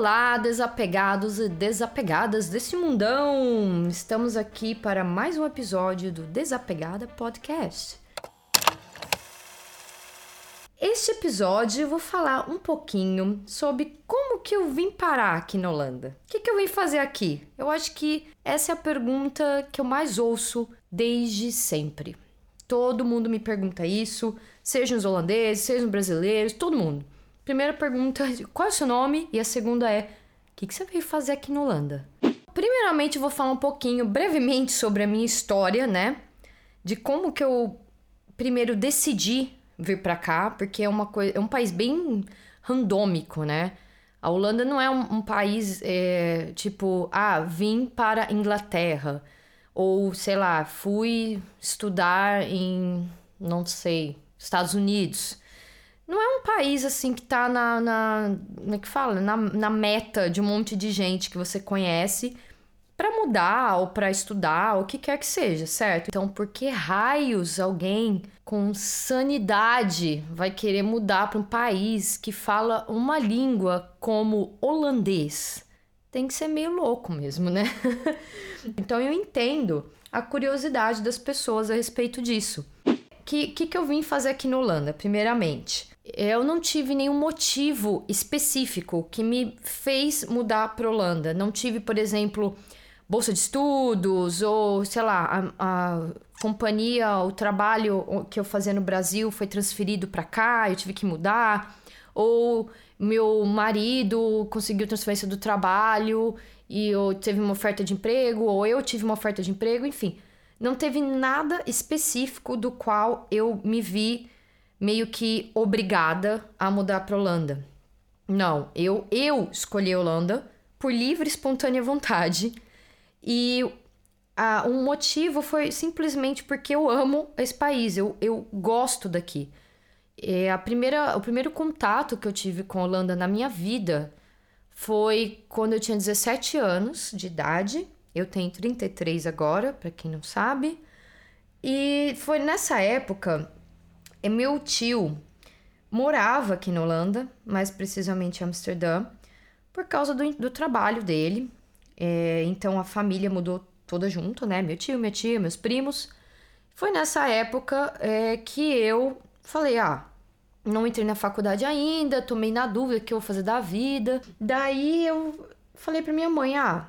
Olá, desapegados e desapegadas desse mundão! Estamos aqui para mais um episódio do Desapegada Podcast. Este episódio eu vou falar um pouquinho sobre como que eu vim parar aqui na Holanda. O que, que eu vim fazer aqui? Eu acho que essa é a pergunta que eu mais ouço desde sempre. Todo mundo me pergunta isso, sejam os holandeses, sejam os brasileiros, todo mundo. Primeira pergunta, qual é o seu nome? E a segunda é, o que, que você veio fazer aqui na Holanda? Primeiramente, eu vou falar um pouquinho, brevemente, sobre a minha história, né? De como que eu primeiro decidi vir para cá, porque é uma coisa, é um país bem randômico, né? A Holanda não é um, um país é, tipo, ah, vim para a Inglaterra ou sei lá, fui estudar em, não sei, Estados Unidos não é um país assim que tá na. na como é que fala? Na, na meta de um monte de gente que você conhece para mudar ou para estudar, ou o que quer que seja, certo? Então, por que raios alguém com sanidade vai querer mudar para um país que fala uma língua como holandês? Tem que ser meio louco mesmo, né? então, eu entendo a curiosidade das pessoas a respeito disso. O que, que, que eu vim fazer aqui na Holanda, primeiramente? Eu não tive nenhum motivo específico que me fez mudar para Holanda. Não tive, por exemplo, bolsa de estudos ou, sei lá, a, a companhia, o trabalho que eu fazia no Brasil foi transferido para cá, eu tive que mudar. Ou meu marido conseguiu transferência do trabalho e eu teve uma oferta de emprego, ou eu tive uma oferta de emprego, enfim. Não teve nada específico do qual eu me vi meio que obrigada a mudar para Holanda. Não, eu eu escolhi Holanda por livre e espontânea vontade. E a, um motivo foi simplesmente porque eu amo esse país, eu, eu gosto daqui. É, a primeira, o primeiro contato que eu tive com a Holanda na minha vida foi quando eu tinha 17 anos de idade. Eu tenho 33 agora, para quem não sabe. E foi nessa época é meu tio morava aqui na Holanda, mais precisamente em Amsterdã, por causa do, do trabalho dele. É, então a família mudou toda junto, né? Meu tio, minha tia, meus primos. Foi nessa época é, que eu falei: ah, não entrei na faculdade ainda, tomei na dúvida o que eu vou fazer da vida. Daí eu falei pra minha mãe: ah,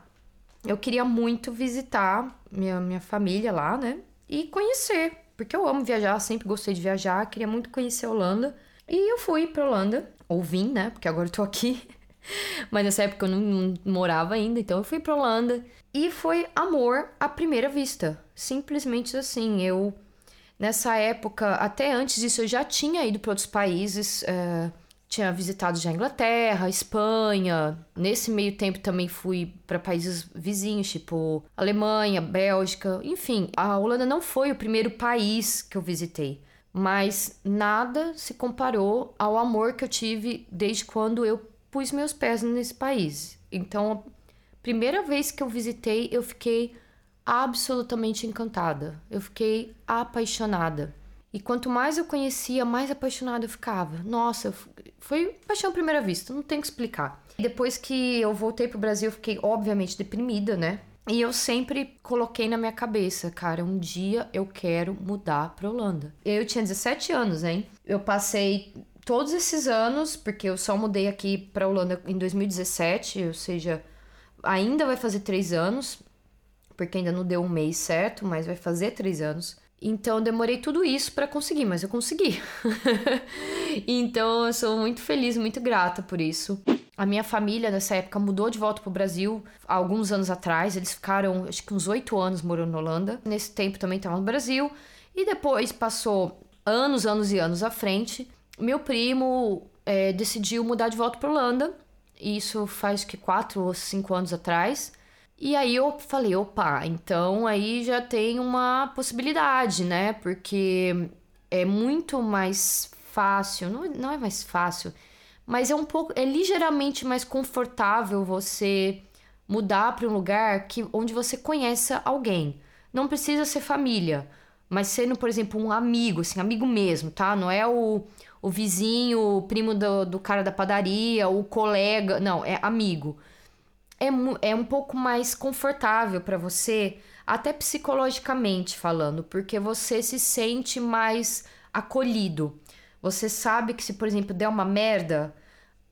eu queria muito visitar minha, minha família lá, né? E conhecer porque eu amo viajar, sempre gostei de viajar, queria muito conhecer a Holanda. E eu fui pra Holanda, ou vim, né? Porque agora eu tô aqui. Mas nessa época eu não, não morava ainda, então eu fui pra Holanda. E foi amor à primeira vista. Simplesmente assim, eu nessa época, até antes disso, eu já tinha ido para outros países. Uh, tinha visitado já a Inglaterra, a Espanha. Nesse meio tempo também fui para países vizinhos, tipo Alemanha, Bélgica, enfim. A Holanda não foi o primeiro país que eu visitei, mas nada se comparou ao amor que eu tive desde quando eu pus meus pés nesse país. Então, primeira vez que eu visitei, eu fiquei absolutamente encantada. Eu fiquei apaixonada. E quanto mais eu conhecia, mais apaixonada eu ficava. Nossa, foi paixão à primeira vista, não tem que explicar. Depois que eu voltei pro Brasil, eu fiquei obviamente deprimida, né? E eu sempre coloquei na minha cabeça, cara, um dia eu quero mudar pra Holanda. Eu tinha 17 anos, hein? Eu passei todos esses anos, porque eu só mudei aqui pra Holanda em 2017, ou seja, ainda vai fazer três anos, porque ainda não deu um mês certo, mas vai fazer três anos. Então eu demorei tudo isso para conseguir, mas eu consegui. então eu sou muito feliz, muito grata por isso. A minha família nessa época mudou de volta pro Brasil há alguns anos atrás. Eles ficaram, acho que uns oito anos morando na Holanda. Nesse tempo também estavam no Brasil. E depois passou anos, anos e anos à frente. Meu primo é, decidiu mudar de volta para Holanda. Isso faz que quatro ou cinco anos atrás. E aí eu falei, opa, então aí já tem uma possibilidade, né? Porque é muito mais fácil, não, não é mais fácil, mas é um pouco, é ligeiramente mais confortável você mudar para um lugar que, onde você conheça alguém. Não precisa ser família, mas sendo, por exemplo, um amigo, assim, amigo mesmo, tá? Não é o, o vizinho, o primo do, do cara da padaria, o colega. Não, é amigo. É, é um pouco mais confortável para você, até psicologicamente falando, porque você se sente mais acolhido. Você sabe que se, por exemplo, der uma merda,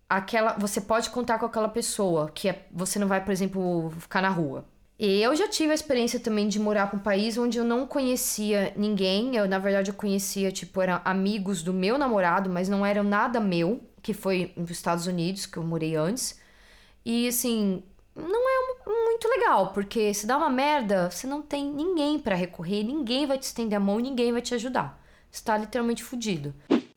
aquela você pode contar com aquela pessoa, que é, você não vai, por exemplo, ficar na rua. E eu já tive a experiência também de morar para um país onde eu não conhecia ninguém. Eu, na verdade, eu conhecia, tipo, eram amigos do meu namorado, mas não eram nada meu, que foi nos Estados Unidos, que eu morei antes. E, assim, não é muito legal, porque se dá uma merda, você não tem ninguém para recorrer, ninguém vai te estender a mão, ninguém vai te ajudar. Você tá literalmente fudido.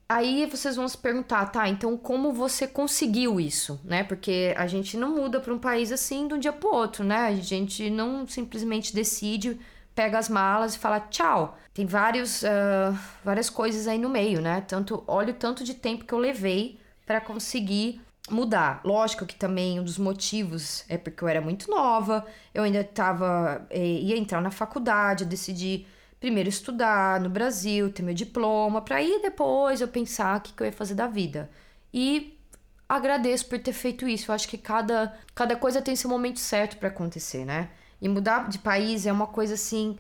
Aí vocês vão se perguntar, tá, então como você conseguiu isso, né? Porque a gente não muda para um país assim de um dia pro outro, né? A gente não simplesmente decide, pega as malas e fala tchau. Tem vários, uh, várias coisas aí no meio, né? Tanto, olha o tanto de tempo que eu levei para conseguir mudar. Lógico que também um dos motivos é porque eu era muito nova, eu ainda tava, eh, ia entrar na faculdade, eu decidi primeiro estudar no Brasil, ter meu diploma, para aí depois eu pensar o que, que eu ia fazer da vida. E agradeço por ter feito isso. Eu acho que cada, cada coisa tem seu momento certo para acontecer, né? E mudar de país é uma coisa assim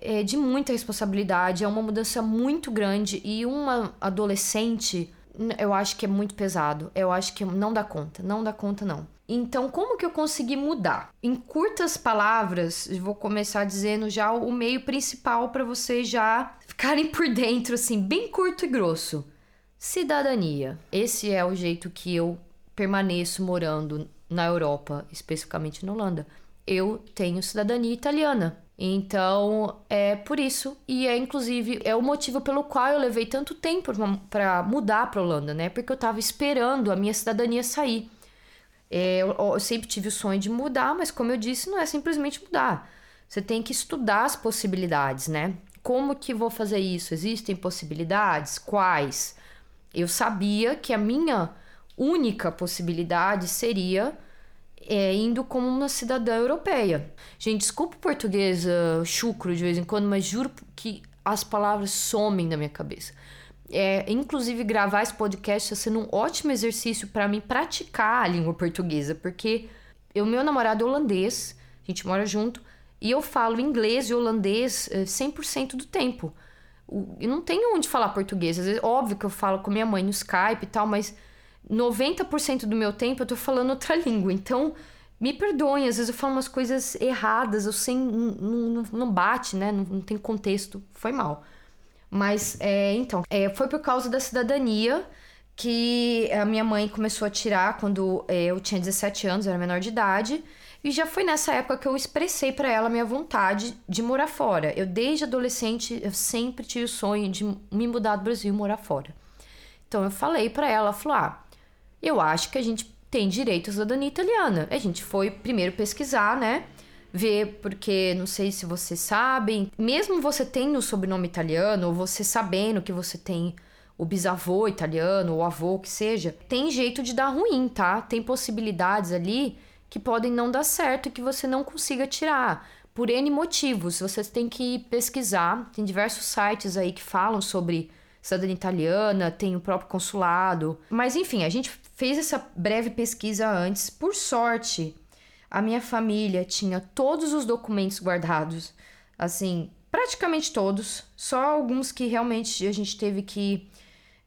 é de muita responsabilidade, é uma mudança muito grande e uma adolescente, eu acho que é muito pesado. Eu acho que não dá conta, não dá conta não. Então, como que eu consegui mudar? Em curtas palavras, vou começar dizendo já o meio principal para vocês já ficarem por dentro, assim, bem curto e grosso. Cidadania. Esse é o jeito que eu permaneço morando na Europa, especificamente na Holanda. Eu tenho cidadania italiana. Então, é por isso e é inclusive é o motivo pelo qual eu levei tanto tempo para mudar para Holanda, né? Porque eu tava esperando a minha cidadania sair. É, eu, eu sempre tive o sonho de mudar, mas como eu disse, não é simplesmente mudar. Você tem que estudar as possibilidades, né? Como que vou fazer isso? Existem possibilidades? Quais? Eu sabia que a minha única possibilidade seria é, indo como uma cidadã europeia. Gente, desculpa o português uh, chucro de vez em quando, mas juro que as palavras somem da minha cabeça. É, inclusive, gravar esse podcast está sendo um ótimo exercício para mim praticar a língua portuguesa, porque o meu namorado é holandês, a gente mora junto, e eu falo inglês e holandês 100% é, do tempo. Eu não tenho onde falar português. Às vezes, óbvio que eu falo com minha mãe no Skype e tal, mas 90% do meu tempo eu tô falando outra língua. Então, me perdoem, às vezes eu falo umas coisas erradas, eu sem. Não, não, bate, né? Não, não tem contexto. Foi mal. Mas, é, então, é, foi por causa da cidadania que a minha mãe começou a tirar quando é, eu tinha 17 anos, eu era menor de idade. E já foi nessa época que eu expressei para ela a minha vontade de morar fora. Eu, desde adolescente, eu sempre tive o sonho de me mudar do Brasil e morar fora. Então, eu falei para ela, ela falou, ah, eu acho que a gente tem direito à cidadania italiana. A gente foi primeiro pesquisar, né? ver, porque não sei se vocês sabem, mesmo você tendo o sobrenome italiano, ou você sabendo que você tem o bisavô italiano, ou avô que seja, tem jeito de dar ruim, tá? Tem possibilidades ali que podem não dar certo e que você não consiga tirar. Por N motivos, vocês têm que pesquisar. Tem diversos sites aí que falam sobre cidadania italiana, tem o próprio consulado. Mas enfim, a gente fez essa breve pesquisa antes. Por sorte, a minha família tinha todos os documentos guardados, assim, praticamente todos, só alguns que realmente a gente teve que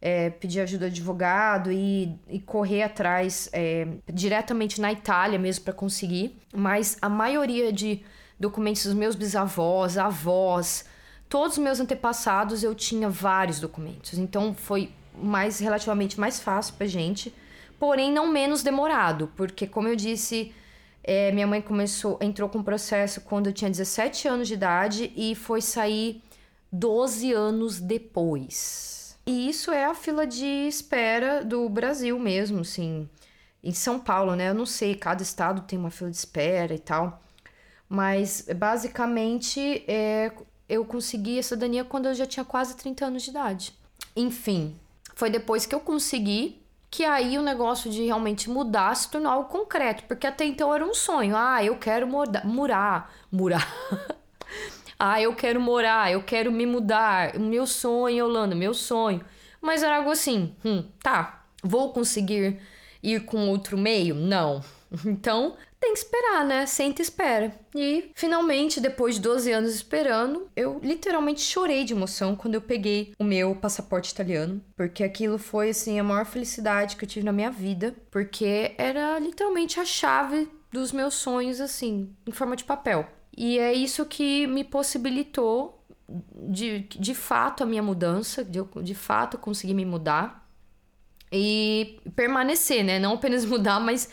é, pedir ajuda de advogado e, e correr atrás é, diretamente na Itália mesmo para conseguir, mas a maioria de documentos dos meus bisavós, avós, todos os meus antepassados eu tinha vários documentos, então foi mais relativamente mais fácil pra gente, porém não menos demorado, porque como eu disse é, minha mãe começou, entrou com o processo quando eu tinha 17 anos de idade e foi sair 12 anos depois. E isso é a fila de espera do Brasil mesmo, assim. Em São Paulo, né? Eu não sei, cada estado tem uma fila de espera e tal. Mas basicamente é, eu consegui a cidadania quando eu já tinha quase 30 anos de idade. Enfim, foi depois que eu consegui que aí o negócio de realmente mudar se tornou algo concreto, porque até então era um sonho. Ah, eu quero morar, murar, murar. ah, eu quero morar, eu quero me mudar. Meu sonho, Holanda, meu sonho. mas era algo assim, hum, tá, vou conseguir ir com outro meio? Não. Então, tem que esperar, né? Senta e espera. E finalmente, depois de 12 anos esperando, eu literalmente chorei de emoção quando eu peguei o meu passaporte italiano, porque aquilo foi assim a maior felicidade que eu tive na minha vida, porque era literalmente a chave dos meus sonhos assim, em forma de papel. E é isso que me possibilitou de, de fato a minha mudança, de, de fato conseguir me mudar e permanecer, né? Não apenas mudar, mas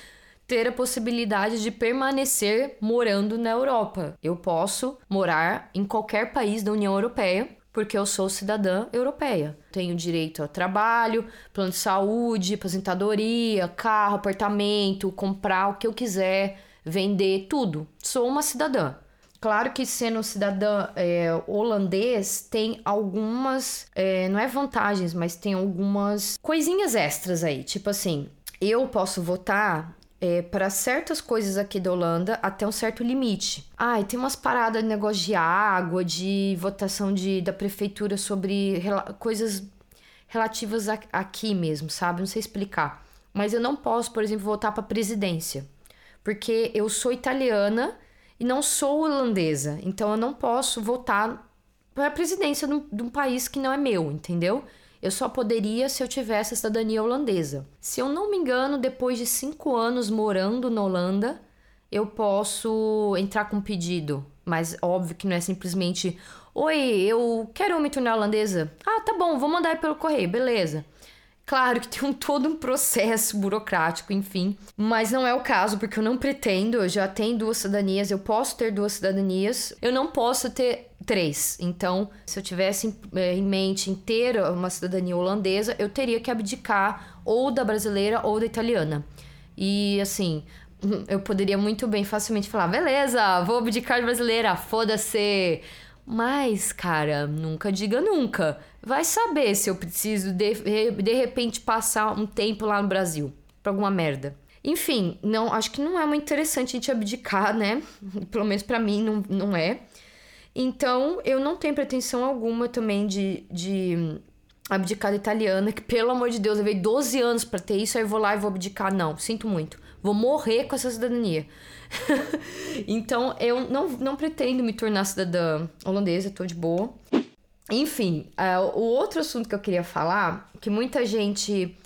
ter a possibilidade de permanecer morando na Europa. Eu posso morar em qualquer país da União Europeia porque eu sou cidadã europeia. Tenho direito a trabalho, plano de saúde, aposentadoria, carro, apartamento, comprar o que eu quiser, vender tudo. Sou uma cidadã. Claro que sendo cidadã é, holandês tem algumas, é, não é vantagens, mas tem algumas coisinhas extras aí. Tipo assim, eu posso votar é, para certas coisas aqui da Holanda até um certo limite. Ah, e tem umas paradas de negócio de água, de votação de, da prefeitura sobre rela coisas relativas a, aqui mesmo, sabe? Não sei explicar. Mas eu não posso, por exemplo, votar para presidência, porque eu sou italiana e não sou holandesa. Então eu não posso votar para a presidência de um, de um país que não é meu, entendeu? Eu só poderia se eu tivesse a cidadania holandesa. Se eu não me engano, depois de cinco anos morando na Holanda, eu posso entrar com um pedido. Mas óbvio que não é simplesmente: Oi, eu quero me tornar holandesa. Ah, tá bom, vou mandar pelo correio, beleza. Claro que tem um, todo um processo burocrático, enfim. Mas não é o caso, porque eu não pretendo. Eu já tenho duas cidadanias, eu posso ter duas cidadanias. Eu não posso ter três. Então, se eu tivesse eh, em mente inteira uma cidadania holandesa, eu teria que abdicar ou da brasileira ou da italiana. E assim, eu poderia muito bem facilmente falar: beleza, vou abdicar de brasileira, foda-se. Mas, cara, nunca diga nunca. Vai saber se eu preciso de, de repente passar um tempo lá no Brasil pra alguma merda. Enfim, não, acho que não é muito interessante a gente abdicar, né? Pelo menos para mim não, não é. Então, eu não tenho pretensão alguma também de, de abdicar da italiana, que pelo amor de Deus, eu levei 12 anos para ter isso, aí vou lá e vou abdicar. Não, sinto muito. Vou morrer com essa cidadania. então, eu não, não pretendo me tornar cidadã holandesa, tô de boa. Enfim, uh, o outro assunto que eu queria falar, que muita gente,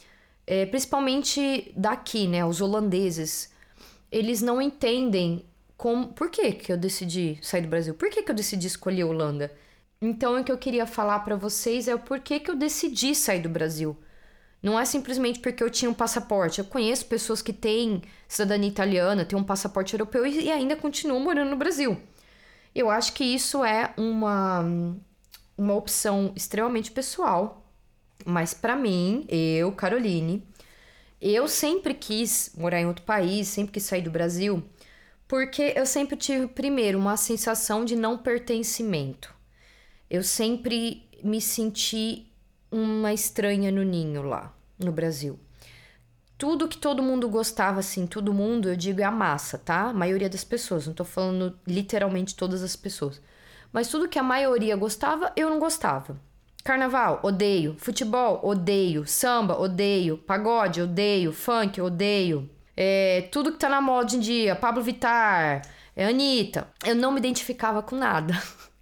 é, principalmente daqui, né, os holandeses, eles não entendem como, por que, que eu decidi sair do Brasil, por que, que eu decidi escolher a Holanda. Então, o que eu queria falar para vocês é o porquê que eu decidi sair do Brasil. Não é simplesmente porque eu tinha um passaporte. Eu conheço pessoas que têm cidadania italiana, têm um passaporte europeu e ainda continuam morando no Brasil. Eu acho que isso é uma uma opção extremamente pessoal, mas para mim, eu, Caroline, eu sempre quis morar em outro país, sempre quis sair do Brasil, porque eu sempre tive, primeiro, uma sensação de não pertencimento. Eu sempre me senti uma estranha no ninho lá, no Brasil. Tudo que todo mundo gostava, assim, todo mundo, eu digo é a massa, tá? A maioria das pessoas, não tô falando literalmente todas as pessoas. Mas tudo que a maioria gostava, eu não gostava. Carnaval, odeio. Futebol, odeio. Samba, odeio. Pagode, odeio. Funk, odeio. É, tudo que tá na moda hoje em dia, Pablo Vittar, é, Anitta. Eu não me identificava com nada.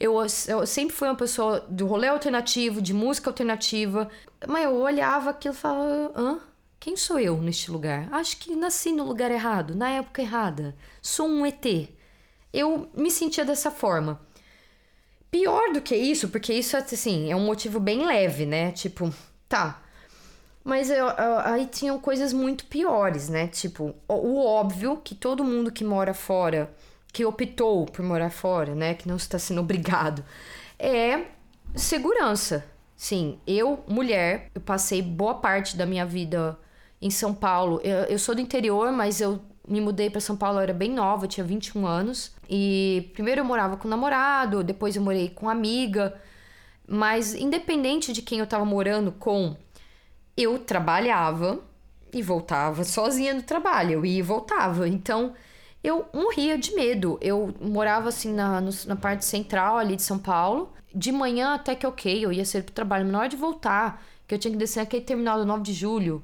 Eu, eu, sempre fui uma pessoa do rolê alternativo, de música alternativa. Mas eu olhava aquilo e falava: hã? Quem sou eu neste lugar? Acho que nasci no lugar errado, na época errada. Sou um ET. Eu me sentia dessa forma. Pior do que isso, porque isso assim, é um motivo bem leve, né? Tipo, tá. Mas eu, eu, aí tinham coisas muito piores, né? Tipo, o, o, óbvio que todo mundo que mora fora, que optou por morar fora, né? Que não está sendo obrigado, é segurança. Sim, eu, mulher, eu passei boa parte da minha vida em São Paulo. Eu, eu sou do interior, mas eu me mudei para São Paulo, eu era bem nova, tinha 21 anos. E primeiro eu morava com namorado, depois eu morei com amiga. Mas independente de quem eu tava morando com, eu trabalhava e voltava sozinha do trabalho. Eu ia e voltava. Então eu morria de medo. Eu morava assim na, no, na parte central ali de São Paulo. de manhã até que ok, eu ia ser pro trabalho, na hora de voltar, que eu tinha que descer aquele terminal do 9 de julho.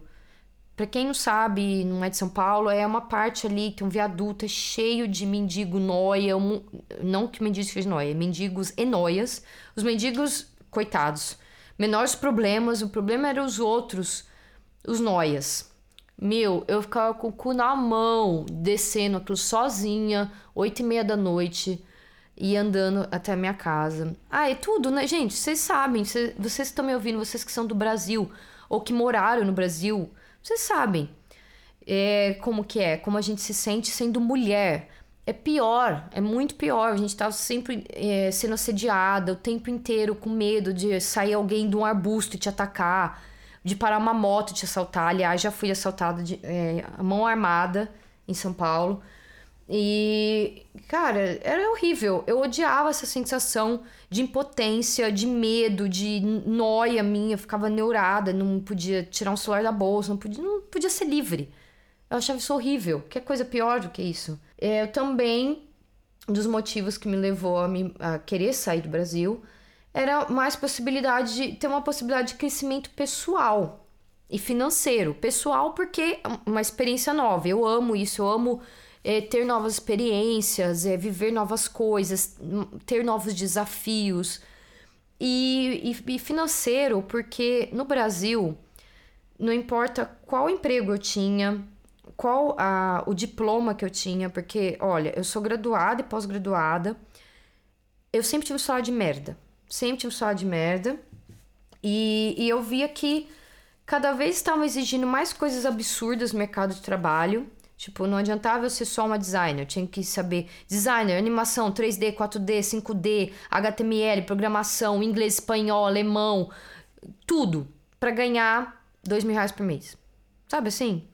Pra quem não sabe, não é de São Paulo, é uma parte ali que um viaduto é cheio de mendigo noia. Um, não que mendigos sejam noia, mendigos e noias. Os mendigos, coitados, menores problemas, o problema eram os outros, os noias. Meu, eu ficava com o cu na mão, descendo aquilo sozinha, oito e meia da noite e andando até a minha casa. Ah, é tudo, né, gente? Vocês sabem, cês, vocês estão me ouvindo, vocês que são do Brasil ou que moraram no Brasil, vocês sabem é, como que é, como a gente se sente sendo mulher. É pior, é muito pior. A gente tá sempre é, sendo assediada o tempo inteiro, com medo de sair alguém de um arbusto e te atacar, de parar uma moto e te assaltar. Aliás, já fui assaltada de é, mão armada em São Paulo. E, cara, era horrível. Eu odiava essa sensação de impotência, de medo, de noia minha. Eu ficava neurada, não podia tirar um celular da bolsa, não podia, não podia ser livre. Eu achava isso horrível. Que coisa pior do que isso. É, eu também, um dos motivos que me levou a, me, a querer sair do Brasil, era mais possibilidade de ter uma possibilidade de crescimento pessoal e financeiro. Pessoal, porque é uma experiência nova. Eu amo isso, eu amo é, ter novas experiências, é, viver novas coisas, ter novos desafios. E, e, e financeiro, porque no Brasil, não importa qual emprego eu tinha, qual a, o diploma que eu tinha, porque, olha, eu sou graduada e pós-graduada, eu sempre tive um salário de merda. Sempre tive um salário de merda. E, e eu via que cada vez estavam exigindo mais coisas absurdas no mercado de trabalho. Tipo, não adiantava eu ser só uma designer, eu tinha que saber designer, animação, 3D, 4D, 5D, HTML, programação, inglês, espanhol, alemão, tudo para ganhar dois mil reais por mês. Sabe assim?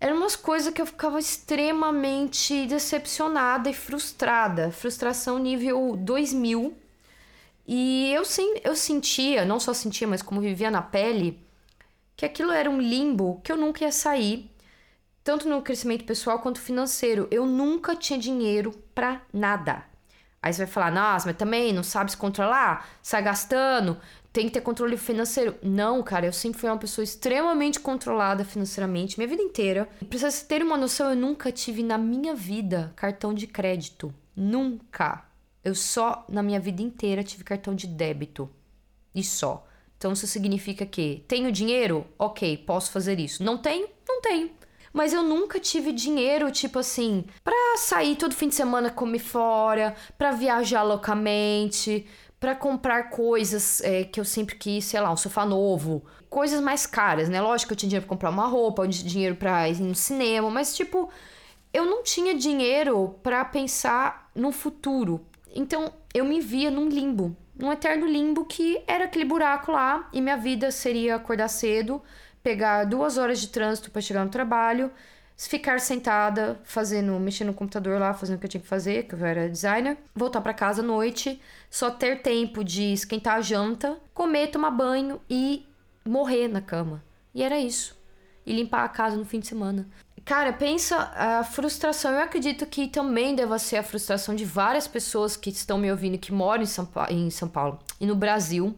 Eram umas coisas que eu ficava extremamente decepcionada e frustrada. Frustração nível 2000. E eu, sim, eu sentia, não só sentia, mas como vivia na pele, que aquilo era um limbo que eu nunca ia sair tanto no crescimento pessoal quanto financeiro. Eu nunca tinha dinheiro para nada. Aí você vai falar, nossa, mas também não sabe se controlar, sai gastando, tem que ter controle financeiro. Não, cara, eu sempre fui uma pessoa extremamente controlada financeiramente, minha vida inteira. Pra vocês terem uma noção, eu nunca tive na minha vida cartão de crédito. Nunca. Eu só, na minha vida inteira, tive cartão de débito. E só. Então isso significa que tenho dinheiro? Ok, posso fazer isso. Não tenho? Não tenho. Mas eu nunca tive dinheiro, tipo assim, pra sair todo fim de semana comer fora, pra viajar loucamente, para comprar coisas é, que eu sempre quis, sei lá, um sofá novo, coisas mais caras, né? Lógico que eu tinha dinheiro pra comprar uma roupa, dinheiro pra ir no cinema, mas tipo, eu não tinha dinheiro para pensar no futuro. Então eu me via num limbo, num eterno limbo que era aquele buraco lá e minha vida seria acordar cedo, pegar duas horas de trânsito para chegar no trabalho, ficar sentada, fazendo, mexendo no computador lá, fazendo o que eu tinha que fazer, que eu era designer, voltar para casa à noite, só ter tempo de esquentar a janta, comer, tomar banho e morrer na cama. E era isso. E limpar a casa no fim de semana. Cara, pensa a frustração. Eu acredito que também deva ser a frustração de várias pessoas que estão me ouvindo que moram em São, pa em São Paulo e no Brasil.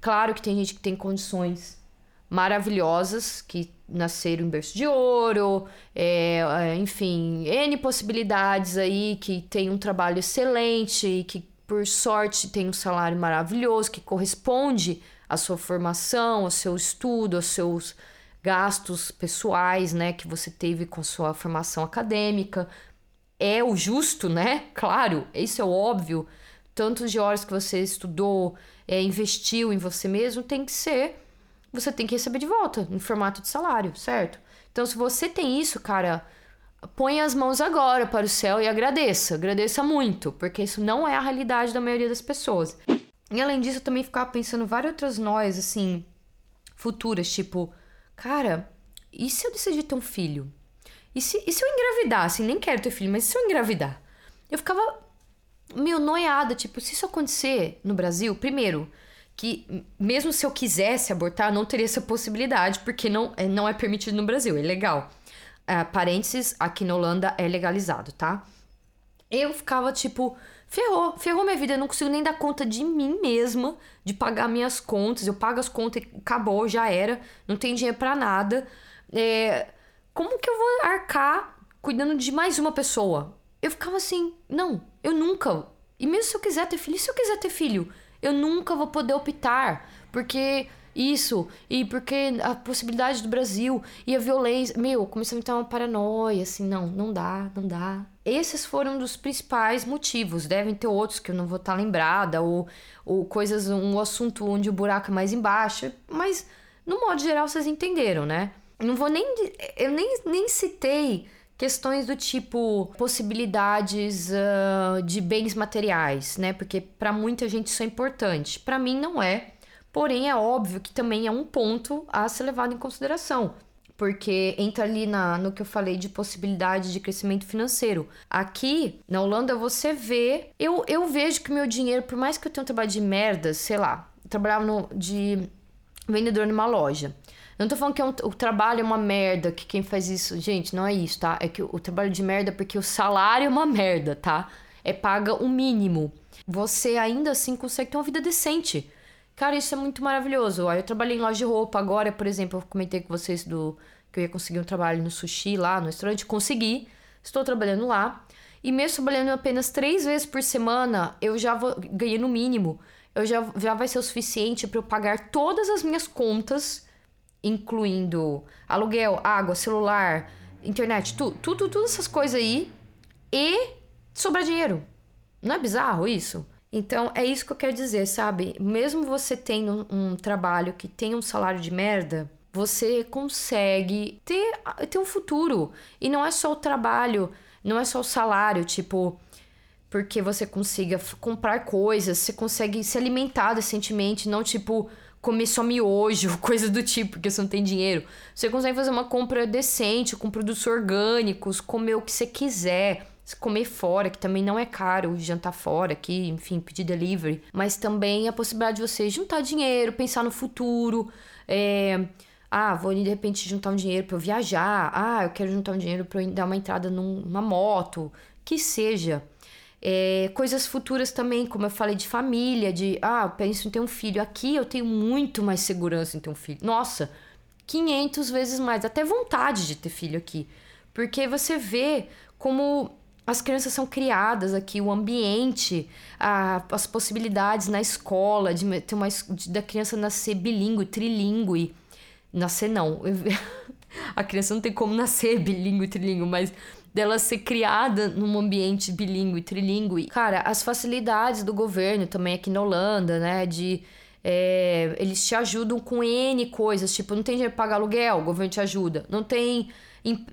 Claro que tem gente que tem condições maravilhosas que nasceram em berço de ouro, é, é, enfim, N possibilidades aí que tem um trabalho excelente que, por sorte, tem um salário maravilhoso que corresponde à sua formação, ao seu estudo, aos seus gastos pessoais, né, que você teve com sua formação acadêmica. É o justo, né? Claro, isso é óbvio. Tantos de horas que você estudou, é, investiu em você mesmo, tem que ser você tem que receber de volta em formato de salário, certo? Então, se você tem isso, cara, põe as mãos agora para o céu e agradeça. Agradeça muito, porque isso não é a realidade da maioria das pessoas. E além disso, eu também ficava pensando várias outras noias, assim, futuras, tipo, cara, e se eu decidir ter um filho? E se, e se eu engravidar? Assim, nem quero ter filho, mas se eu engravidar? Eu ficava meio noiada, tipo, se isso acontecer no Brasil, primeiro, que mesmo se eu quisesse abortar, não teria essa possibilidade, porque não, é, não é permitido no Brasil, é legal. Uh, parênteses, aqui na Holanda é legalizado, tá? Eu ficava, tipo, ferrou, ferrou minha vida. Eu não consigo nem dar conta de mim mesma, de pagar minhas contas. Eu pago as contas e acabou, já era. Não tem dinheiro para nada. É, como que eu vou arcar cuidando de mais uma pessoa? Eu ficava assim, não, eu nunca. E mesmo se eu quiser ter filho, se eu quiser ter filho, eu nunca vou poder optar, porque isso, e porque a possibilidade do Brasil e a violência. Meu, começou a me dar uma paranoia, assim, não, não dá, não dá. Esses foram um dos principais motivos. Devem ter outros que eu não vou estar lembrada, ou, ou coisas, um assunto onde o buraco é mais embaixo. Mas, no modo geral, vocês entenderam, né? Não vou nem. Eu nem, nem citei questões do tipo possibilidades uh, de bens materiais, né? Porque para muita gente isso é importante. Para mim não é. Porém, é óbvio que também é um ponto a ser levado em consideração. Porque entra ali na, no que eu falei de possibilidade de crescimento financeiro. Aqui, na Holanda, você vê. Eu, eu vejo que meu dinheiro, por mais que eu tenha um trabalho de merda, sei lá, trabalhava no, de vendedor numa loja. Não tô falando que é um, o trabalho é uma merda, que quem faz isso. Gente, não é isso, tá? É que o, o trabalho de merda é porque o salário é uma merda, tá? É paga o mínimo. Você ainda assim consegue ter uma vida decente. Cara, isso é muito maravilhoso. Eu trabalhei em loja de roupa agora, por exemplo, eu comentei com vocês do que eu ia conseguir um trabalho no sushi lá, no restaurante. Consegui. Estou trabalhando lá. E mesmo trabalhando apenas três vezes por semana, eu já vou, ganhei no mínimo. Eu já, já vai ser o suficiente para eu pagar todas as minhas contas, incluindo aluguel, água, celular, internet, tu, tudo, tudo essas coisas aí. E sobrar dinheiro. Não é bizarro isso? Então, é isso que eu quero dizer, sabe? Mesmo você tendo um, trabalho que tem um salário de merda, você consegue ter, ter um futuro. E não é só o trabalho, não é só o salário, tipo, porque você consiga comprar coisas, você consegue se alimentar decentemente, não tipo comer só miojo, coisa do tipo, porque você não tem dinheiro. Você consegue fazer uma compra decente, com produtos orgânicos, comer o que você quiser comer fora, que também não é caro, jantar fora aqui, enfim, pedir delivery, mas também a possibilidade de você juntar dinheiro, pensar no futuro, é, ah, vou de repente juntar um dinheiro para eu viajar, ah, eu quero juntar um dinheiro para eu dar uma entrada numa moto, que seja. É, coisas futuras também, como eu falei de família, de ah, eu penso em ter um filho. Aqui eu tenho muito mais segurança em ter um filho. Nossa, 500 vezes mais, até vontade de ter filho aqui. Porque você vê como as crianças são criadas aqui, o ambiente, a, as possibilidades na escola de ter uma de, da criança nascer bilíngue, trilíngue. Nascer não. a criança não tem como nascer bilíngue, trilíngue, mas dela ser criada num ambiente bilíngue, trilíngue. Cara, as facilidades do governo também aqui na Holanda, né, de é, eles te ajudam com N coisas, tipo, não tem dinheiro pra pagar aluguel, o governo te ajuda. Não tem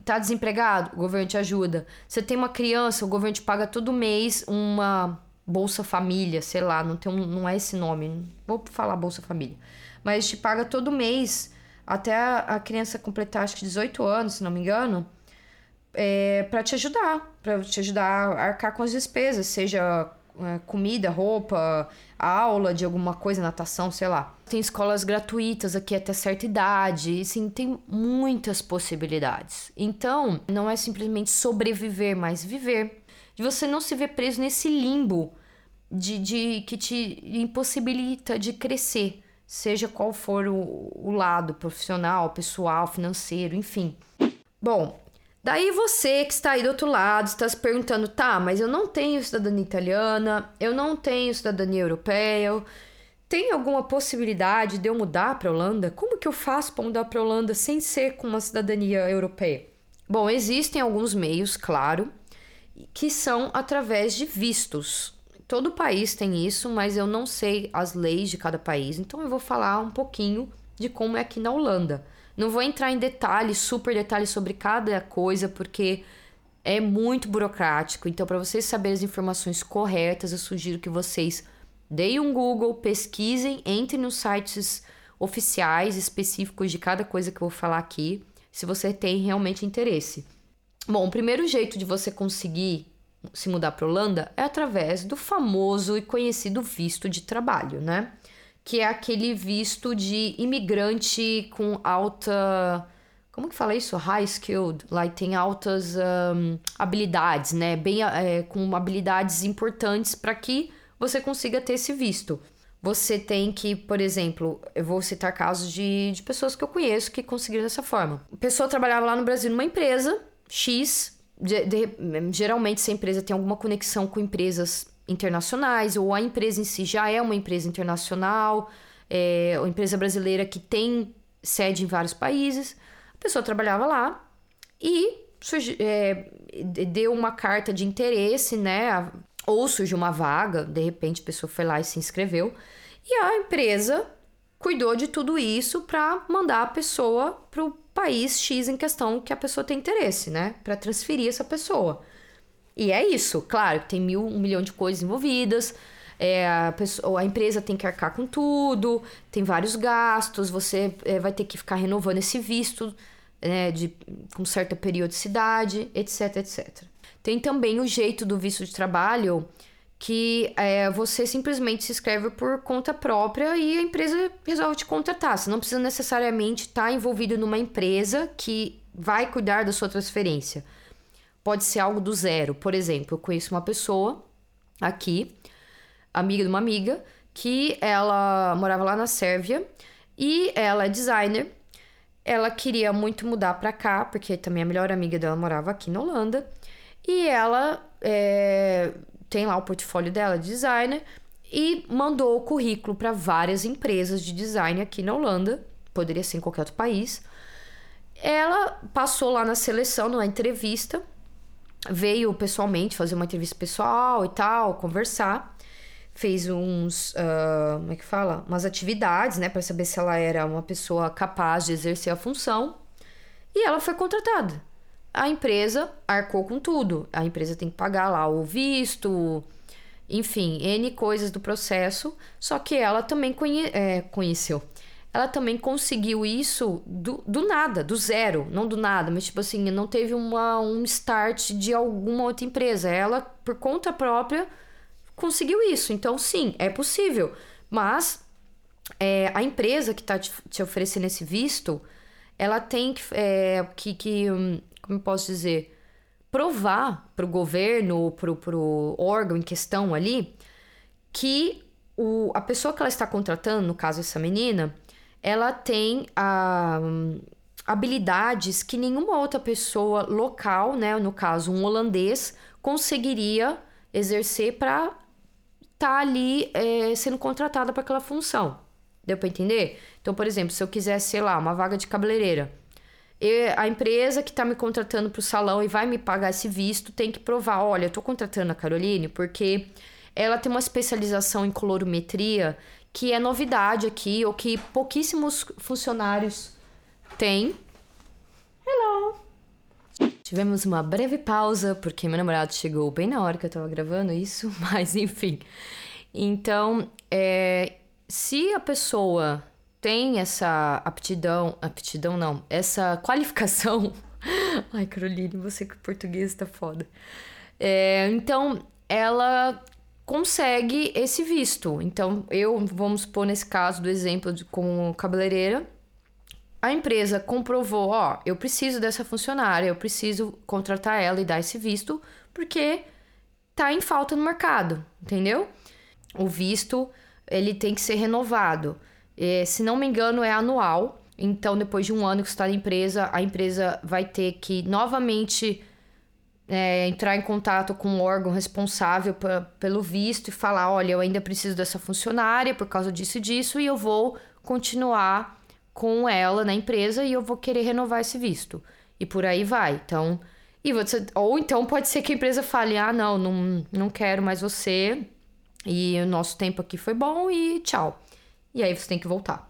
Tá desempregado? O governo te ajuda. Você tem uma criança, o governo te paga todo mês uma Bolsa Família, sei lá, não, tem um, não é esse nome. Vou falar Bolsa Família. Mas te paga todo mês até a, criança completar acho que 18 anos, se não me engano, é, para te ajudar, para te ajudar a arcar com as despesas, seja é, comida, roupa, aula de alguma coisa, natação, sei lá. Tem escolas gratuitas aqui até certa idade, sim, tem muitas possibilidades. Então, não é simplesmente sobreviver, mas viver. De você não se ver preso nesse limbo de, de que te impossibilita de crescer, seja qual for o, o lado profissional, pessoal, financeiro, enfim. Bom, Daí você que está aí do outro lado está se perguntando, tá, mas eu não tenho cidadania italiana, eu não tenho cidadania europeia, tem alguma possibilidade de eu mudar para Holanda? Como que eu faço para mudar para Holanda sem ser com uma cidadania europeia? Bom, existem alguns meios, claro, que são através de vistos. Todo país tem isso, mas eu não sei as leis de cada país, então eu vou falar um pouquinho de como é aqui na Holanda. Não vou entrar em detalhes, super detalhes sobre cada coisa, porque é muito burocrático. Então, para vocês saberem as informações corretas, eu sugiro que vocês deem um Google, pesquisem, entrem nos sites oficiais específicos de cada coisa que eu vou falar aqui, se você tem realmente interesse. Bom, o primeiro jeito de você conseguir se mudar para Holanda é através do famoso e conhecido visto de trabalho, né? Que é aquele visto de imigrante com alta como que fala isso? High skilled, like tem altas um, habilidades, né? Bem, é, com habilidades importantes para que você consiga ter esse visto. Você tem que, por exemplo, eu vou citar casos de, de pessoas que eu conheço que conseguiram dessa forma. A pessoa trabalhava lá no Brasil numa empresa X, de, de, geralmente essa empresa tem alguma conexão com empresas internacionais, ou a empresa em si já é uma empresa internacional, é, ou empresa brasileira que tem sede em vários países. A pessoa trabalhava lá e é, deu uma carta de interesse, né? Ou surgiu uma vaga, de repente a pessoa foi lá e se inscreveu. E a empresa cuidou de tudo isso para mandar a pessoa para o país X em questão que a pessoa tem interesse, né? Para transferir essa pessoa. E é isso, claro, tem mil, um milhão de coisas envolvidas. É, a, pessoa, a, empresa tem que arcar com tudo, tem vários gastos, você é, vai ter que ficar renovando esse visto né, de, com certa periodicidade, etc, etc. Tem também o jeito do visto de trabalho que é, você simplesmente se inscreve por conta própria e a empresa resolve te contratar. Você não precisa necessariamente estar envolvido numa empresa que vai cuidar da sua transferência. Pode ser algo do zero. Por exemplo, eu conheço uma pessoa aqui, amiga de uma amiga, que ela morava lá na Sérvia e ela é designer. Ela queria muito mudar para cá, porque também a melhor amiga dela morava aqui na Holanda. E ela é, tem lá o portfólio dela de designer e mandou o currículo para várias empresas de design aqui na Holanda, poderia ser em qualquer outro país. Ela passou lá na seleção, numa entrevista, veio pessoalmente fazer uma entrevista pessoal e tal, conversar, fez uns, uh, como é que fala, umas atividades, né, para saber se ela era uma pessoa capaz de exercer a função, e ela foi contratada a empresa arcou com tudo. A empresa tem que pagar lá o visto, enfim, N coisas do processo. Só que ela também conhe é, conheceu. Ela também conseguiu isso do, do nada, do zero. Não do nada, mas tipo assim, não teve uma, um start de alguma outra empresa. Ela, por conta própria, conseguiu isso. Então, sim, é possível. Mas é, a empresa que está te, te, oferecendo esse visto, ela tem que, é, que, que hum, como posso dizer, provar para o governo, para o órgão em questão ali, que o, a pessoa que ela está contratando, no caso essa menina, ela tem ah, habilidades que nenhuma outra pessoa local, né, no caso um holandês, conseguiria exercer para estar tá ali é, sendo contratada para aquela função. Deu para entender? Então, por exemplo, se eu quisesse, sei lá, uma vaga de cabeleireira, a empresa que está me contratando para o salão e vai me pagar esse visto tem que provar: olha, eu estou contratando a Caroline porque ela tem uma especialização em colorimetria que é novidade aqui, ou que pouquíssimos funcionários têm. Hello! Tivemos uma breve pausa, porque meu namorado chegou bem na hora que eu estava gravando isso, mas enfim. Então, é, se a pessoa tem essa aptidão, aptidão não, essa qualificação. Ai, Caroline, você que português tá foda. É, então, ela consegue esse visto. Então, eu, vamos pôr nesse caso do exemplo de, com cabeleireira, a empresa comprovou, ó, eu preciso dessa funcionária, eu preciso contratar ela e dar esse visto, porque tá em falta no mercado, entendeu? O visto, ele tem que ser renovado. É, se não me engano, é anual. Então, depois de um ano que está na empresa, a empresa vai ter que novamente é, entrar em contato com o órgão responsável pelo visto e falar: olha, eu ainda preciso dessa funcionária por causa disso e disso, e eu vou continuar com ela na empresa e eu vou querer renovar esse visto. E por aí vai. Então, e você, ou então pode ser que a empresa fale: ah, não, não, não quero mais você, e o nosso tempo aqui foi bom e tchau e aí você tem que voltar.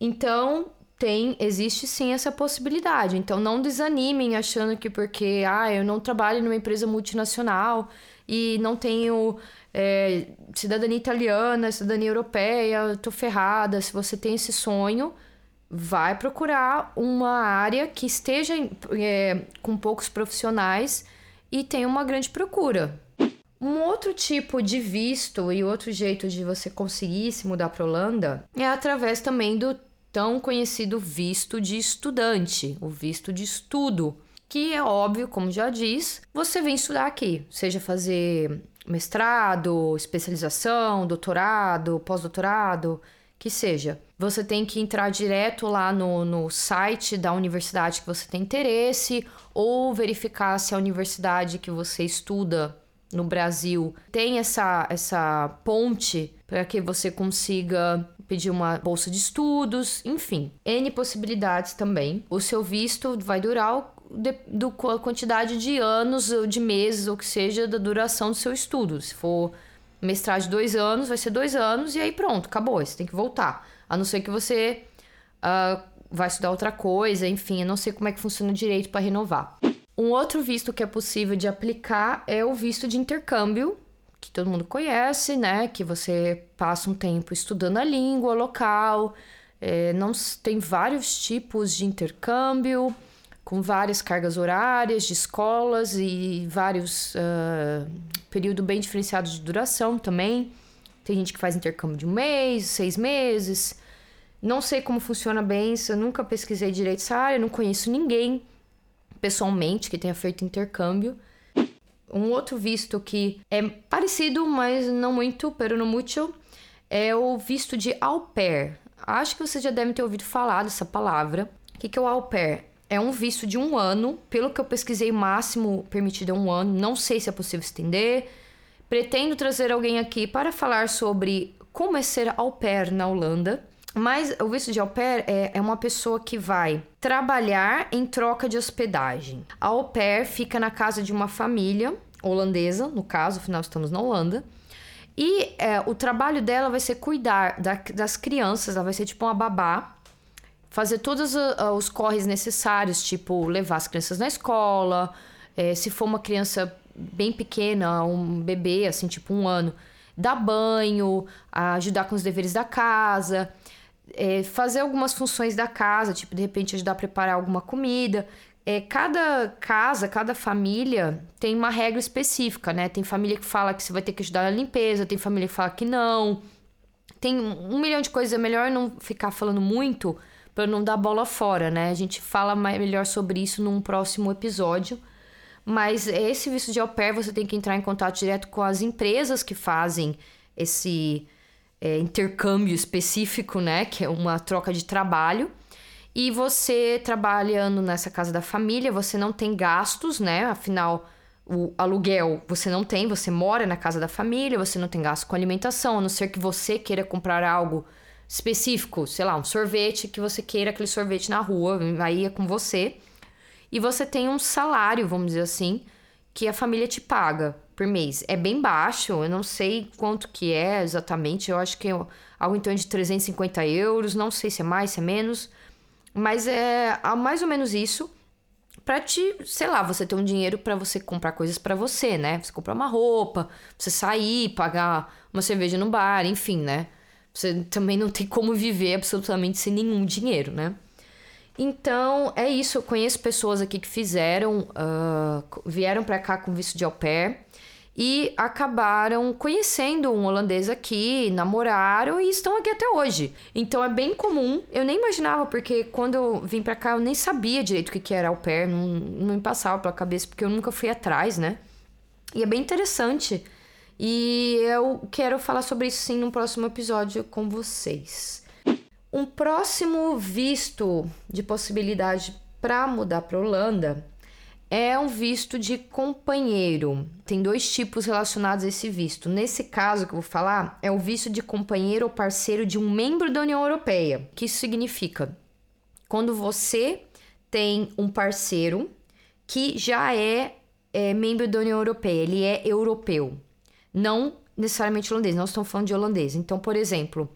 Então, tem, existe sim essa possibilidade. Então, não desanimem achando que porque, ah, eu não trabalho numa empresa multinacional e não tenho é, cidadania italiana, cidadania europeia, tô ferrada. Se você tem esse sonho, vai procurar uma área que esteja é, com poucos profissionais e tenha uma grande procura. Um outro tipo de visto e outro jeito de você conseguir se mudar para Holanda é através também do tão conhecido visto de estudante, o visto de estudo, que é óbvio, como já diz, você vem estudar aqui, seja fazer mestrado, especialização, doutorado, pós-doutorado, que seja. Você tem que entrar direto lá no, no site da universidade que você tem interesse ou verificar se a universidade que você estuda no Brasil tem essa, essa ponte para que você consiga pedir uma bolsa de estudos, enfim, N possibilidades também. O seu visto vai durar de, do, a quantidade de anos, ou de meses, ou que seja, da duração do seu estudo. Se for mestrado de dois anos, vai ser dois anos e aí pronto, acabou. Você tem que voltar. A não ser que você uh, vai estudar outra coisa, enfim, eu não sei como é que funciona direito para renovar. Um outro visto que é possível de aplicar é o visto de intercâmbio, que todo mundo conhece, né? Que você passa um tempo estudando a língua local. É, não tem vários tipos de intercâmbio com várias cargas horárias de escolas e vários uh, período bem diferenciado de duração também. Tem gente que faz intercâmbio de um mês, seis meses. Não sei como funciona bem, eu nunca pesquisei direito essa área, não conheço ninguém pessoalmente que tenha feito intercâmbio. Um outro visto que é parecido, mas não muito, pero no mucho, é o visto de au pair. Acho que você já deve ter ouvido falar dessa palavra. O que, que é o au pair? É um visto de um ano, pelo que eu pesquisei, máximo permitido é um ano. Não sei se é possível estender. Pretendo trazer alguém aqui para falar sobre como é ser au pair na Holanda. Mas o visto de au pair é, é uma pessoa que vai trabalhar em troca de hospedagem. A au pair fica na casa de uma família holandesa, no caso, afinal estamos na Holanda. E é, o trabalho dela vai ser cuidar da, das crianças, ela vai ser tipo uma babá fazer todos os corres necessários, tipo levar as crianças na escola, é, se for uma criança bem pequena, um bebê, assim, tipo um ano, dar banho, ajudar com os deveres da casa, é, fazer algumas funções da casa, tipo, de repente ajudar a preparar alguma comida. É, cada casa, cada família tem uma regra específica, né? Tem família que fala que você vai ter que ajudar na limpeza, tem família que fala que não. Tem um milhão de coisas, é melhor não ficar falando muito para não dar bola fora, né? A gente fala mais, melhor sobre isso num próximo episódio. Mas esse visto de au pair você tem que entrar em contato direto com as empresas que fazem esse é, intercâmbio específico, né? Que é uma troca de trabalho. E você trabalhando nessa casa da família, você não tem gastos, né? Afinal, o aluguel você não tem, você mora na casa da família, você não tem gasto com alimentação, a não ser que você queira comprar algo específico, sei lá, um sorvete que você queira aquele sorvete na rua, aí é com você. E você tem um salário, vamos dizer assim, que a família te paga por mês. É bem baixo, eu não sei quanto que é exatamente, eu acho que é algo em torno de 350 euros, não sei se é mais, se é menos, mas é mais ou menos isso para te, sei lá, você ter um dinheiro para você comprar coisas para você, né? Você comprar uma roupa, você sair, pagar uma cerveja no bar, enfim, né? Você também não tem como viver absolutamente sem nenhum dinheiro, né? Então, é isso. Eu conheço pessoas aqui que fizeram, uh, vieram para cá com visto de au pair e acabaram conhecendo um holandês aqui, namoraram e estão aqui até hoje. Então é bem comum. Eu nem imaginava, porque quando eu vim para cá eu nem sabia direito o que, que era au pair, não, não me passava pela cabeça, porque eu nunca fui atrás, né? E é bem interessante e eu quero falar sobre isso sim no próximo episódio com vocês. Um próximo visto de possibilidade para mudar para Holanda é um visto de companheiro. Tem dois tipos relacionados a esse visto. Nesse caso que eu vou falar, é o visto de companheiro ou parceiro de um membro da União Europeia. O que isso significa? Quando você tem um parceiro que já é, é membro da União Europeia, ele é europeu não necessariamente holandês, não estamos falando de holandês. Então, por exemplo,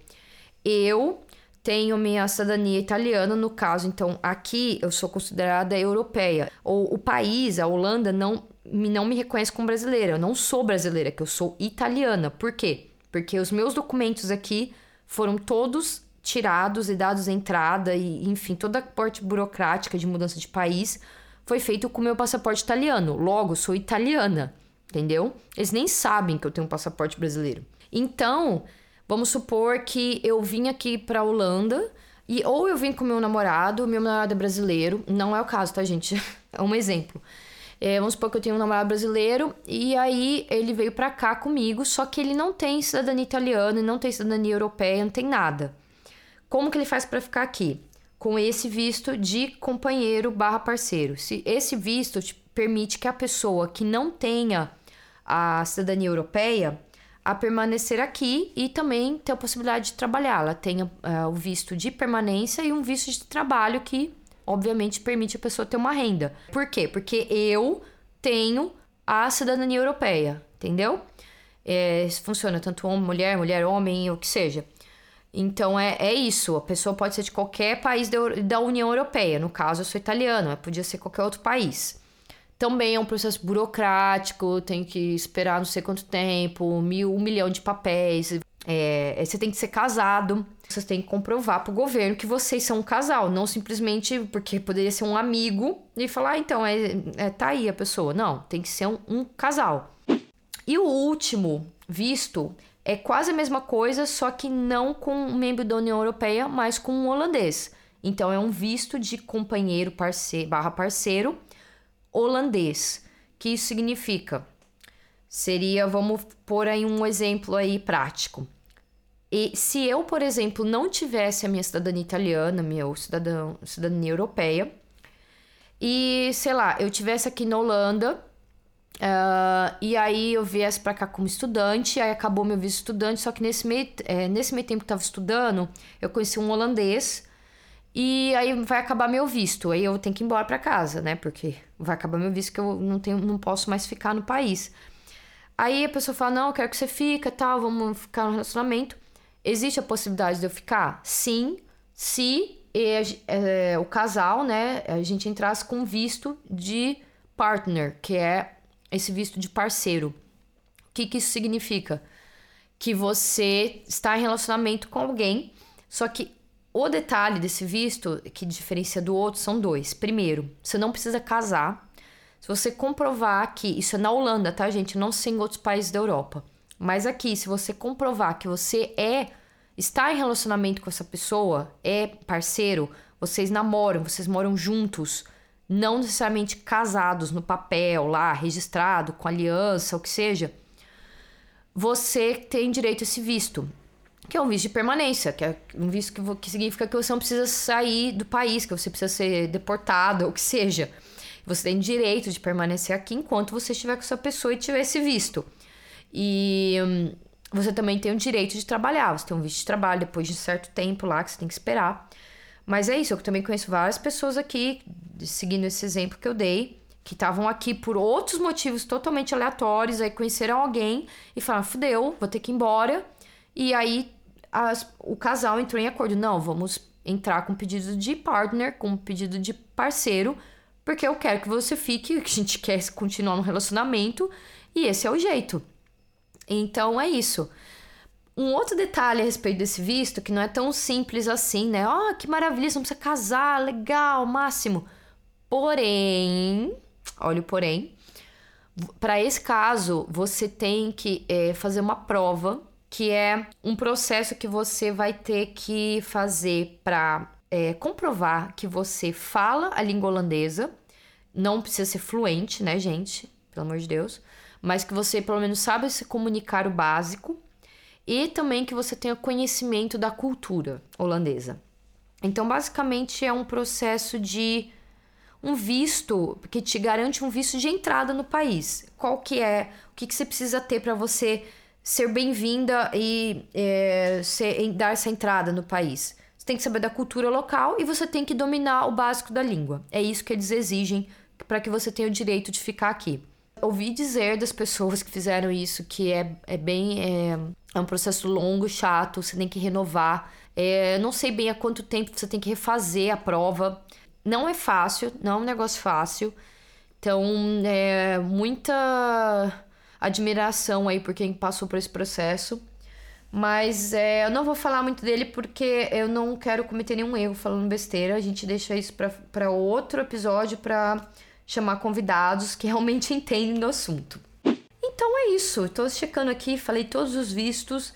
eu tenho minha cidadania italiana, no caso, então aqui eu sou considerada europeia. Ou o país, a Holanda, não, não me reconhece como brasileira. Eu não sou brasileira, que eu sou italiana. Por quê? Porque os meus documentos aqui foram todos tirados e dados entrada e, enfim, toda a parte burocrática de mudança de país foi feito com meu passaporte italiano. Logo, sou italiana entendeu? Eles nem sabem que eu tenho um passaporte brasileiro. Então, vamos supor que eu vim aqui para Holanda, E ou eu vim com meu namorado, meu namorado é brasileiro, não é o caso, tá, gente? É um exemplo. É, vamos supor que eu tenho um namorado brasileiro e aí ele veio pra cá comigo, só que ele não tem cidadania italiana, não tem cidadania europeia, não tem nada. Como que ele faz para ficar aqui? Com esse visto de companheiro barra parceiro. Se esse visto permite que a pessoa que não tenha a cidadania europeia a permanecer aqui e também ter a possibilidade de trabalhar. Ela tem uh, o visto de permanência e um visto de trabalho que obviamente permite a pessoa ter uma renda. Por quê? Porque eu tenho a cidadania europeia, entendeu? É, funciona tanto homem, mulher, mulher, homem, o que seja. Então é, é isso. A pessoa pode ser de qualquer país da, da União Europeia. No caso, eu sou italiano, podia ser qualquer outro país. Também é um processo burocrático, tem que esperar não sei quanto tempo, mil, um milhão de papéis. É, você tem que ser casado. Vocês têm que comprovar pro governo que vocês são um casal, não simplesmente porque poderia ser um amigo e falar, ah, então, é, é, tá aí a pessoa. Não, tem que ser um, um casal. E o último visto é quase a mesma coisa, só que não com um membro da União Europeia, mas com um holandês. Então é um visto de companheiro parceiro, barra parceiro holandês. Que isso significa? Seria, vamos pôr aí um exemplo aí prático. E se eu, por exemplo, não tivesse a minha cidadania italiana, minha cidadão, cidadania europeia, e sei lá, eu tivesse aqui na Holanda, uh, e aí eu viesse para cá como estudante, aí acabou meu visto estudante, só que nesse meio, é, nesse meio tempo que eu tava estudando, eu conheci um holandês, e aí vai acabar meu visto, aí eu tenho que ir embora para casa, né? Porque vai acabar meu visto que eu não tenho, não posso mais ficar no país. Aí a pessoa fala: "Não, eu quero que você fica, tal, vamos ficar no relacionamento". Existe a possibilidade de eu ficar? Sim, se é, o casal, né, a gente entrasse com visto de partner, que é esse visto de parceiro. O que, que isso significa? Que você está em relacionamento com alguém, só que o detalhe desse visto que diferencia do outro são dois. Primeiro, você não precisa casar. Se você comprovar que isso é na Holanda, tá, gente? Não sei em outros países da Europa. Mas aqui, se você comprovar que você é está em relacionamento com essa pessoa, é parceiro, vocês namoram, vocês moram juntos, não necessariamente casados no papel lá, registrado, com aliança, o que seja, você tem direito a esse visto, que é um visto de permanência, que é um visto que, que significa que você não precisa sair do país, que você precisa ser deportado, ou que seja. Você tem direito de permanecer aqui enquanto você estiver com essa pessoa e tiver esse visto. E hum, você também tem o direito de trabalhar. Você tem um visto de trabalho depois de certo tempo lá que você tem que esperar. Mas é isso, eu também conheço várias pessoas aqui, seguindo esse exemplo que eu dei, que estavam aqui por outros motivos totalmente aleatórios, aí conheceram alguém e falaram: fudeu, vou ter que ir embora. E aí as, o casal entrou em acordo: não, vamos entrar com pedido de partner, com pedido de parceiro, porque eu quero que você fique, que a gente quer continuar no relacionamento e esse é o jeito. Então é isso. Um outro detalhe a respeito desse visto, que não é tão simples assim, né? Oh, que maravilha, você não precisa casar, legal, máximo. Porém, olha o porém, para esse caso, você tem que é, fazer uma prova, que é um processo que você vai ter que fazer para é, comprovar que você fala a língua holandesa. Não precisa ser fluente, né, gente? Pelo amor de Deus mas que você pelo menos sabe se comunicar o básico e também que você tenha conhecimento da cultura holandesa. Então, basicamente, é um processo de um visto que te garante um visto de entrada no país. Qual que é? O que, que você precisa ter para você ser bem-vinda e é, ser, dar essa entrada no país? Você tem que saber da cultura local e você tem que dominar o básico da língua. É isso que eles exigem para que você tenha o direito de ficar aqui ouvi dizer das pessoas que fizeram isso que é, é bem. É, é um processo longo, chato, você tem que renovar. É, não sei bem há quanto tempo você tem que refazer a prova. Não é fácil, não é um negócio fácil. Então, é muita admiração aí por quem passou por esse processo. Mas é, eu não vou falar muito dele porque eu não quero cometer nenhum erro falando besteira. A gente deixa isso para outro episódio para chamar convidados que realmente entendem do assunto. Então é isso, estou checando aqui, falei todos os vistos.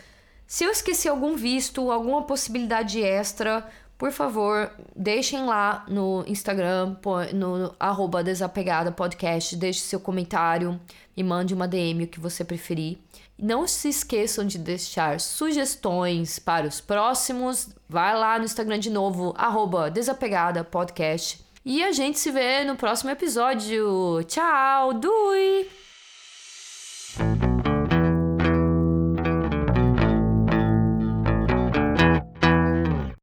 Se eu esqueci algum visto, alguma possibilidade extra, por favor, deixem lá no Instagram, no arroba desapegada podcast, deixe seu comentário, me mande uma DM, o que você preferir. Não se esqueçam de deixar sugestões para os próximos. Vai lá no Instagram de novo, arroba desapegada podcast. E a gente se vê no próximo episódio. Tchau, Dui!